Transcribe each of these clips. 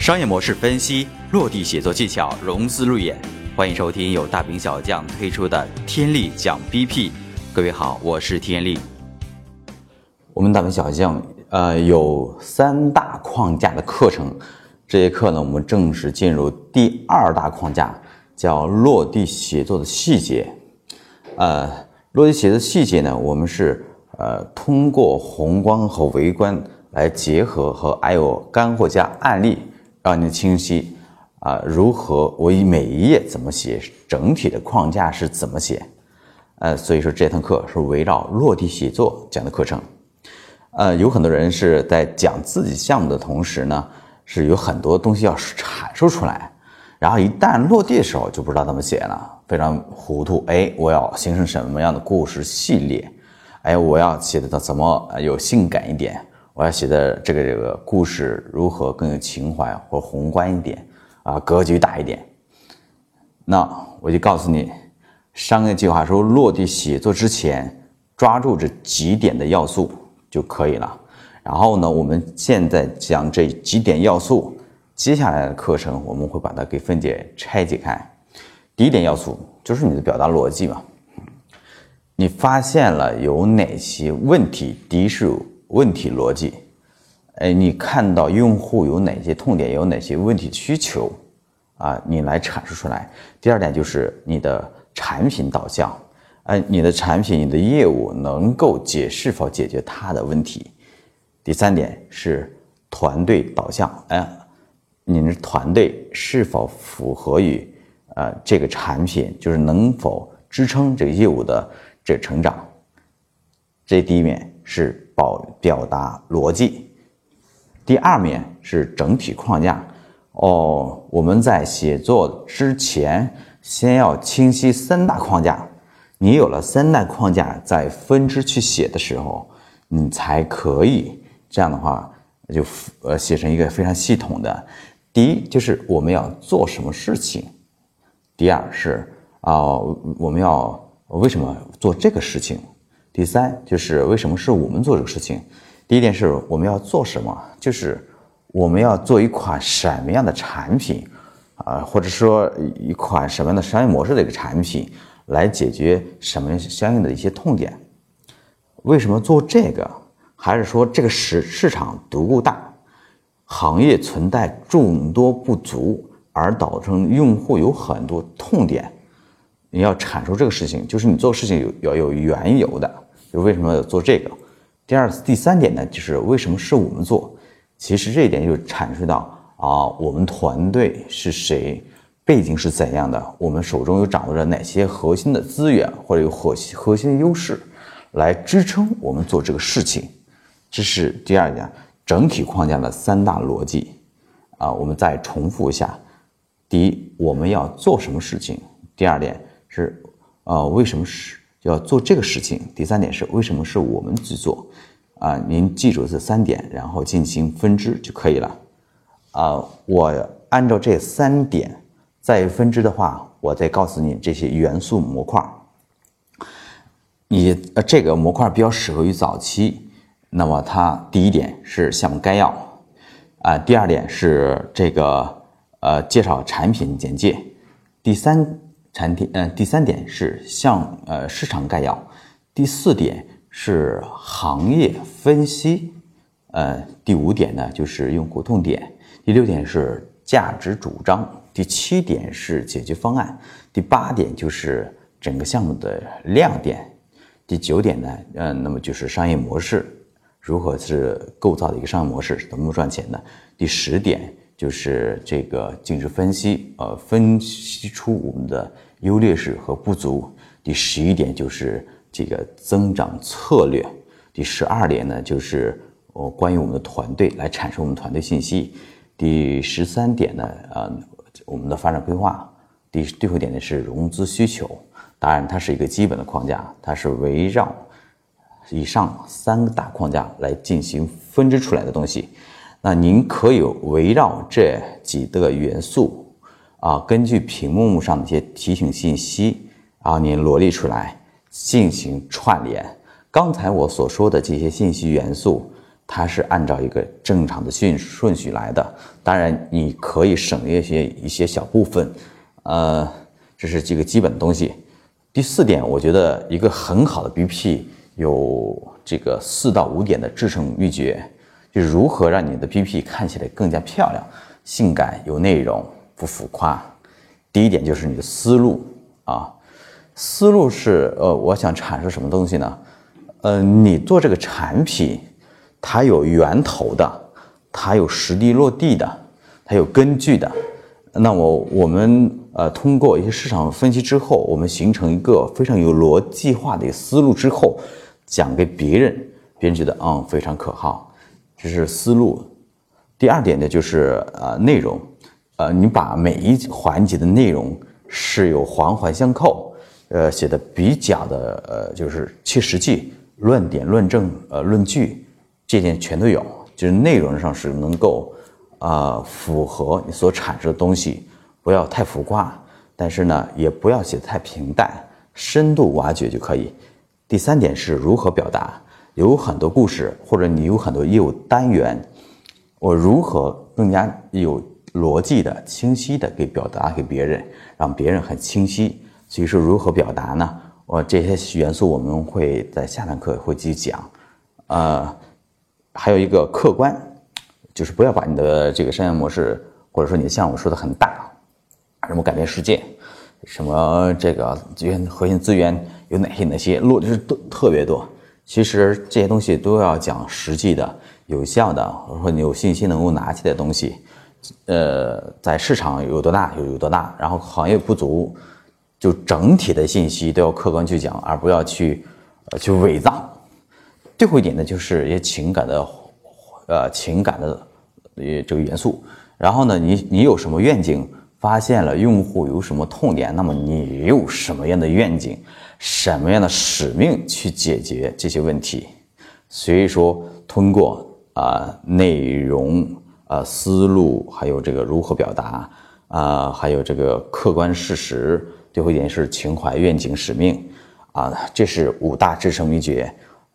商业模式分析、落地写作技巧、融资路演，欢迎收听由大兵小将推出的《天力讲 BP》。各位好，我是天力。我们大兵小将呃有三大框架的课程，这节课呢，我们正式进入第二大框架，叫落地写作的细节。呃，落地写作细节呢，我们是呃通过宏观和微观来结合，和还有干货加案例。让你清晰啊，如何我以每一页怎么写，整体的框架是怎么写？呃，所以说这堂课是围绕落地写作讲的课程。呃，有很多人是在讲自己项目的同时呢，是有很多东西要阐述出来，然后一旦落地的时候就不知道怎么写了，非常糊涂。哎，我要形成什么样的故事系列？哎，我要写的怎么有性感一点？我要写的这个这个故事如何更有情怀或宏观一点啊，格局大一点？那我就告诉你，商业计划书落地写作之前，抓住这几点的要素就可以了。然后呢，我们现在讲这几点要素，接下来的课程我们会把它给分解拆解开。第一点要素就是你的表达逻辑嘛，你发现了有哪些问题？第一是。问题逻辑，哎，你看到用户有哪些痛点，有哪些问题需求，啊，你来阐述出来。第二点就是你的产品导向，哎，你的产品、你的业务能够解是否解决他的问题。第三点是团队导向，哎，你的团队是否符合于呃这个产品，就是能否支撑这个业务的这成长。这第一面是。表表达逻辑，第二面是整体框架。哦，我们在写作之前，先要清晰三大框架。你有了三大框架，在分支去写的时候，你才可以这样的话，就呃写成一个非常系统的。第一就是我们要做什么事情，第二是啊我们要为什么做这个事情。第三就是为什么是我们做这个事情？第一点是我们要做什么，就是我们要做一款什么样的产品啊，或者说一款什么样的商业模式的一个产品，来解决什么相应的一些痛点？为什么做这个？还是说这个市市场足够大，行业存在众多不足，而导致用户有很多痛点？你要阐述这个事情，就是你做事情有要有缘由的。就为什么要做这个？第二、第三点呢？就是为什么是我们做？其实这一点就阐述到啊，我们团队是谁，背景是怎样的，我们手中又掌握着哪些核心的资源或者有核心核心优势，来支撑我们做这个事情。这是第二点，整体框架的三大逻辑啊。我们再重复一下：第一，我们要做什么事情；第二点是啊，为什么是？要做这个事情。第三点是为什么是我们去做？啊，您记住这三点，然后进行分支就可以了。啊，我按照这三点再分支的话，我再告诉你这些元素模块。你呃，这个模块比较适合于早期。那么它第一点是项目概要，啊，第二点是这个呃介绍产品简介，第三。产品，嗯，第三点是向呃市场概要，第四点是行业分析，呃，第五点呢就是用户痛点，第六点是价值主张，第七点是解决方案，第八点就是整个项目的亮点，第九点呢，嗯，那么就是商业模式，如何是构造的一个商业模式，怎么赚钱的，第十点。就是这个尽职分析，呃，分析出我们的优劣势和不足。第十一点就是这个增长策略。第十二点呢，就是我关于我们的团队来阐述我们团队信息。第十三点呢，呃，我们的发展规划。第最后一点呢是融资需求。当然，它是一个基本的框架，它是围绕以上三个大框架来进行分支出来的东西。那您可以围绕这几个元素啊，根据屏幕上的一些提醒信息啊，您罗列出来进行串联。刚才我所说的这些信息元素，它是按照一个正常的顺顺序来的。当然，你可以省略一些一些小部分，呃，这是几个基本的东西。第四点，我觉得一个很好的 BP 有这个四到五点的制胜秘诀，就如何让你的 PPT 看起来更加漂亮、性感、有内容、不浮夸。第一点就是你的思路啊，思路是呃，我想阐述什么东西呢？呃，你做这个产品，它有源头的，它有实地落地的，它有根据的。那我我们呃通过一些市场分析之后，我们形成一个非常有逻辑化的思路之后，讲给别人，别人觉得嗯非常可靠，这是思路。第二点呢就是呃内容，呃你把每一环节的内容是有环环相扣，呃写的比较的呃就是切实际，论点论证呃论据这点全都有，就是内容上是能够。啊，符合你所阐述的东西，不要太浮夸，但是呢，也不要写的太平淡，深度挖掘就可以。第三点是如何表达，有很多故事，或者你有很多业务单元，我如何更加有逻辑的、清晰的给表达给别人，让别人很清晰。所以说，如何表达呢？我这些元素我们会在下堂课会继续讲。呃，还有一个客观。就是不要把你的这个商业模式，或者说你的项目说的很大，什么改变世界，什么这个资源核心资源有哪些哪些，落就是都特别多。其实这些东西都要讲实际的、有效的，或者说你有信心能够拿起的东西。呃，在市场有多大有有多大，然后行业不足，就整体的信息都要客观去讲，而不要去呃去伪造。最后一点呢，就是一些情感的。呃，情感的呃这个元素，然后呢，你你有什么愿景？发现了用户有什么痛点，那么你有什么样的愿景，什么样的使命去解决这些问题？所以说，通过啊内容啊思路，还有这个如何表达啊，还有这个客观事实，最后一点是情怀、愿景、使命啊，这是五大制胜秘诀。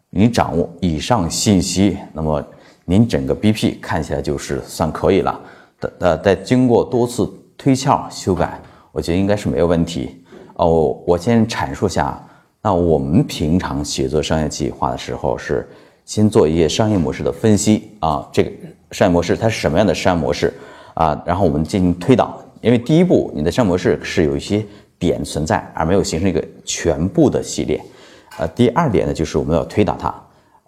你掌握以上信息，那么。您整个 BP 看起来就是算可以了，的呃，在经过多次推敲修改，我觉得应该是没有问题。哦，我先阐述下，那我们平常写作商业计划的时候是先做一些商业模式的分析啊，这个商业模式它是什么样的商业模式啊，然后我们进行推导。因为第一步你的商业模式是有一些点存在，而没有形成一个全部的系列。呃，第二点呢，就是我们要推导它。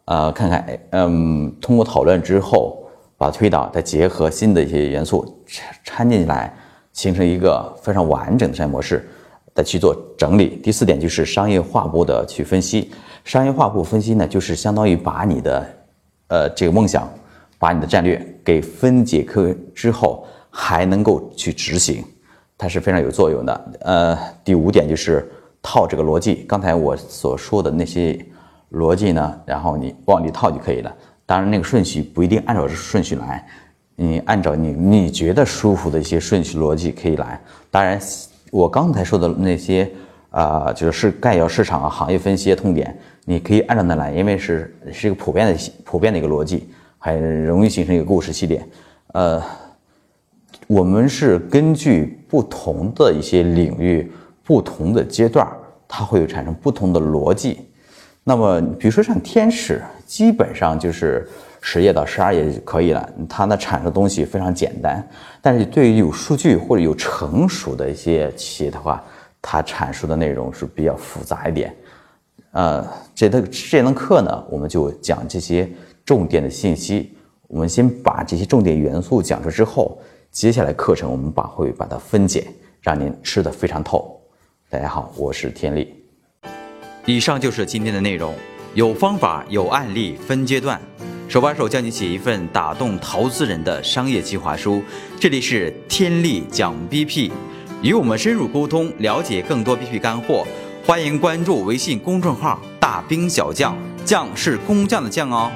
呃，看看，嗯，通过讨论之后，把推导再结合新的一些元素掺掺进来，形成一个非常完整的商业模式，再去做整理。第四点就是商业化部的去分析，商业化部分析呢，就是相当于把你的，呃，这个梦想，把你的战略给分解开之后，还能够去执行，它是非常有作用的。呃，第五点就是套这个逻辑，刚才我所说的那些。逻辑呢，然后你往里套就可以了。当然，那个顺序不一定按照顺序来，你按照你你觉得舒服的一些顺序逻辑可以来。当然，我刚才说的那些啊，就是概要市场啊、行业分析痛点，你可以按照那来，因为是是一个普遍的、普遍的一个逻辑，很容易形成一个故事系列。呃，我们是根据不同的一些领域、不同的阶段，它会有产生不同的逻辑。那么，比如说像天使，基本上就是十页到十二页就可以了。它呢产生东西非常简单，但是对于有数据或者有成熟的一些企业的话，它阐述的内容是比较复杂一点。呃，这的这堂课呢，我们就讲这些重点的信息。我们先把这些重点元素讲出之后，接下来课程我们把会把它分解，让您吃得非常透。大家好，我是天利。以上就是今天的内容，有方法，有案例，分阶段，手把手教你写一份打动投资人的商业计划书。这里是天力讲 BP，与我们深入沟通，了解更多 BP 干货。欢迎关注微信公众号“大兵小将”，将是工匠的匠哦。